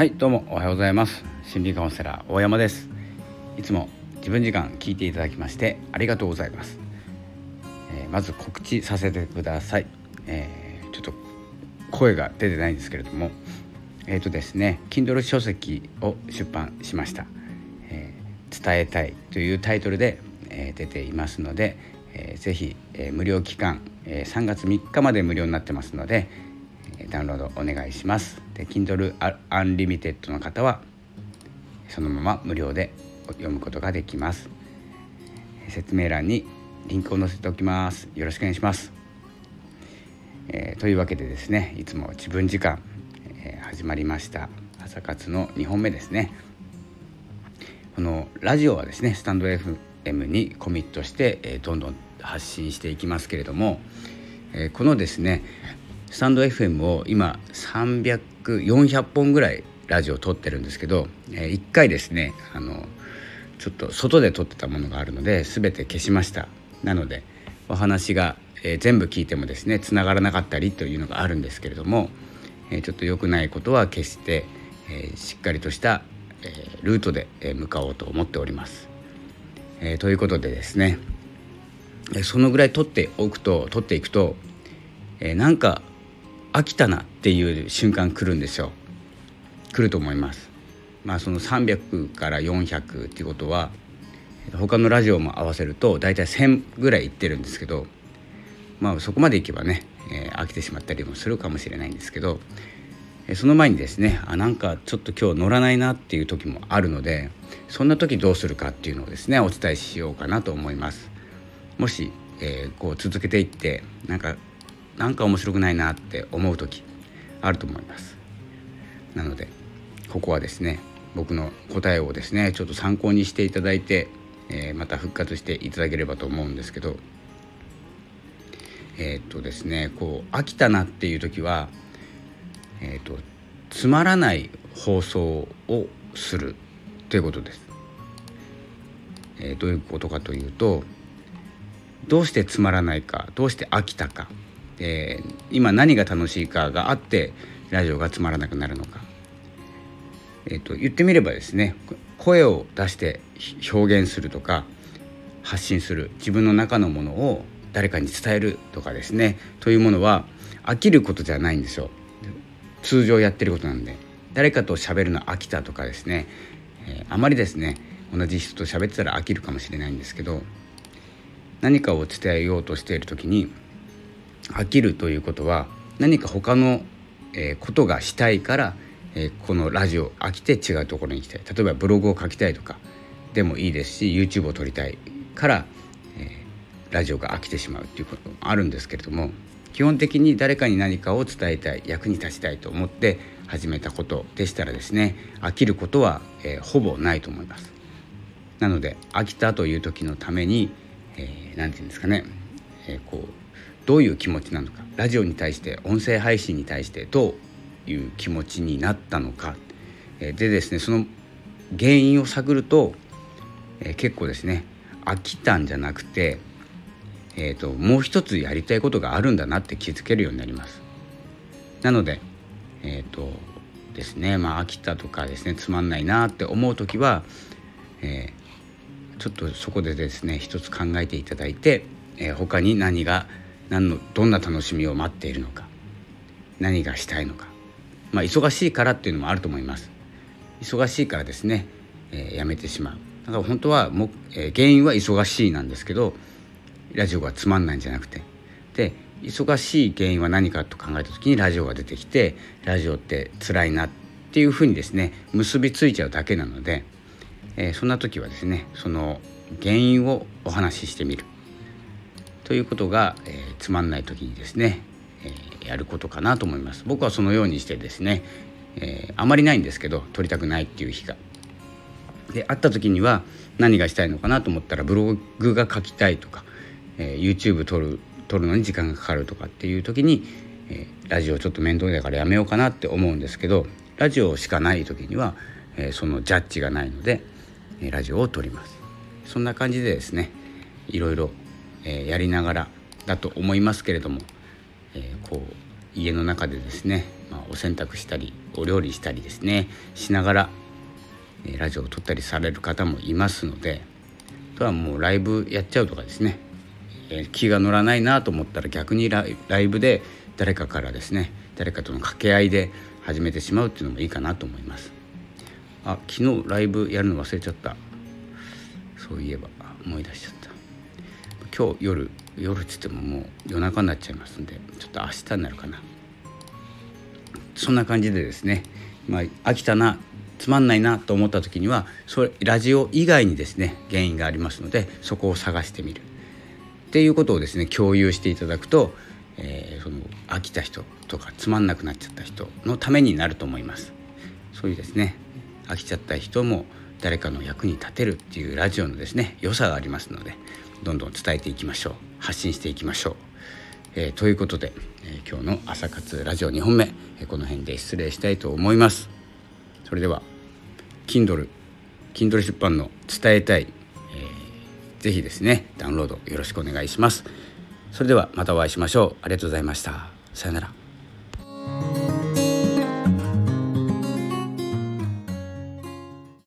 はいどうもおはようございます。心理カウンセラー大山です。いつも自分時間聞いていただきましてありがとうございます、えー、まず告知させてください、えー、ちょっと声が出てないんですけれどもえっ、ー、とですね Kindle 書籍を出版しました、え伝えたいというタイトルで、え出ていますので、えー、ぜひ、え無料期間、え3月3日まで無料になってますのでえダウンロードお願いします。Kindle Unlimited の方はそのまま無料で読むことができます。説明欄にリンクを載せておきます。よろしくお願いします、えー、というわけでですねいつも自分時間、えー、始まりました。朝活の2本目ですね。このラジオはですねスタンド FM にコミットして、えー、どんどん発信していきますけれども、えー、このですねスタンド FM を今300400本ぐらいラジオを撮ってるんですけど、えー、1回ですねあのちょっと外で撮ってたものがあるので全て消しましたなのでお話が、えー、全部聞いてもですねつながらなかったりというのがあるんですけれども、えー、ちょっと良くないことは消して、えしっかりとした、えルートで向かおうと思っております。えということでですねそのぐらい撮っておくと撮っていくと、えなんか飽きたなっていう瞬間来るんですよ来ると思いますまあその300から400っていうことは他のラジオも合わせると大体1000ぐらいいってるんですけどまあそこまでいけばね、えー、飽きてしまったりもするかもしれないんですけどえその前にですねあなんかちょっと今日乗らないなっていう時もあるのでそんな時どうするかっていうのをですねお伝えしようかなと思います。もし、えー、こう続けていってなんかなんか面白くないなって思う時あると思いますなのでここはですね僕の答えをですねちょっと参考にしていただいて、えー、また復活していただければと思うんですけどえー、っとですねこう飽きたなっていう時はえー、っとつまらない放送をするということです。えー、どういうことかというとどうしてつまらないかどうして飽きたかえー、今何が楽しいかがあってラジオがつまらなくなるのか、えーと、言ってみればですね声を出して表現するとか発信する自分の中のものを誰かに伝えるとかですね。というものは飽きることじゃないんですよ。通常やってることなんで。誰かと喋るの飽きたとかですね、えー、あまりですね同じ人と喋ってたら飽きるかもしれないんですけど何かを伝えようとしている時に飽きるということは何か他の、えー、ことがしたいから、えー、このラジオ飽きて違うところに行きたい例えばブログを書きたいとかでもいいですし YouTube を撮りたいから、えー、ラジオが飽きてしまうっていうこともあるんですけれども基本的に誰かに何かを伝えたい役に立ちたいと思って始めたことでしたらですね飽きることは、えー、ほぼないと思います。なので飽きたという時のために何、えー、て言うんですかね、えー、こうどういう気持ちなのかラジオに対して音声配信に対してどういう気持ちになったのかでですねその原因を探ると、結構ですね飽きたんじゃなくて、えーと、もう一つやりたいことがあるんだなって気づけるようになります。なのでえっ、ー、とですねまあ飽きたとかですねつまんないなって思う時は、えー、ちょっとそこでですね一つ考えていただいて、えー、他に何が何のどんな楽しみを待っているのか何がしたいのか。まあ忙しいからっていうのもあると思います。忙しいからですね、えー、やめてしまう。だから本当はも、えー、原因は忙しいなんですけどラジオがつまんないんじゃなくて。で忙しい原因は何かと考えた時にラジオが出てきてラジオって辛いなっていうふうにですね結びついちゃうだけなので、えー、そんな時はですねその原因をお話ししてみる。ということが、えー、つまんない時にですね、えー、やることかなと思います。僕はそのようにしてですね、えー、あまりないんですけど撮りたくないっていう日が。で会った時には何がしたいのかなと思ったらブログが書きたいとか、え YouTube 撮る撮るのに時間がかかるとかっていう時に、えラジオちょっと面倒だからやめようかなって思うんですけどラジオしかない時には、えそのジャッジがないので、えラジオを撮ります。そんな感じでですねいろいろえやりながらだと思いますけれども、えこう家の中でですねまあ、お洗濯したりお料理したりですねしながらえラジオを撮ったりされる方もいますのであとはもうライブやっちゃうとかですねえ気が乗らないなと思ったら逆にライブで誰かからですね誰かとの掛け合いで始めてしまうっていうのもいいかなと思います。あ昨日ライブやるの忘れちゃった。そういえば思い出しちゃった。今日夜夜っつってももう夜中になっちゃいますんでちょっと明日になるかな。そんな感じでですね、まあ、飽きたなつまんないなと思った時にはそれラジオ以外にですね原因がありますのでそこを探してみる。っていうことをですね共有していただくと、えー、その飽きた人とかつまんなくなっちゃった人のためになると思います。そういうですね飽きちゃった人も誰かの役に立てるっていうラジオのですね良さがありますのでどんどん伝えていきましょう。発信していきましょう、えー、ということで、えー、今日の朝活ラジオ2本目、えー、この辺で失礼したいと思います。それでは Kindle Kindle 出版の伝えたい、えー、ぜひですねダウンロードよろしくお願いします。それではまたお会いしましょう。ありがとうございました。さよなら。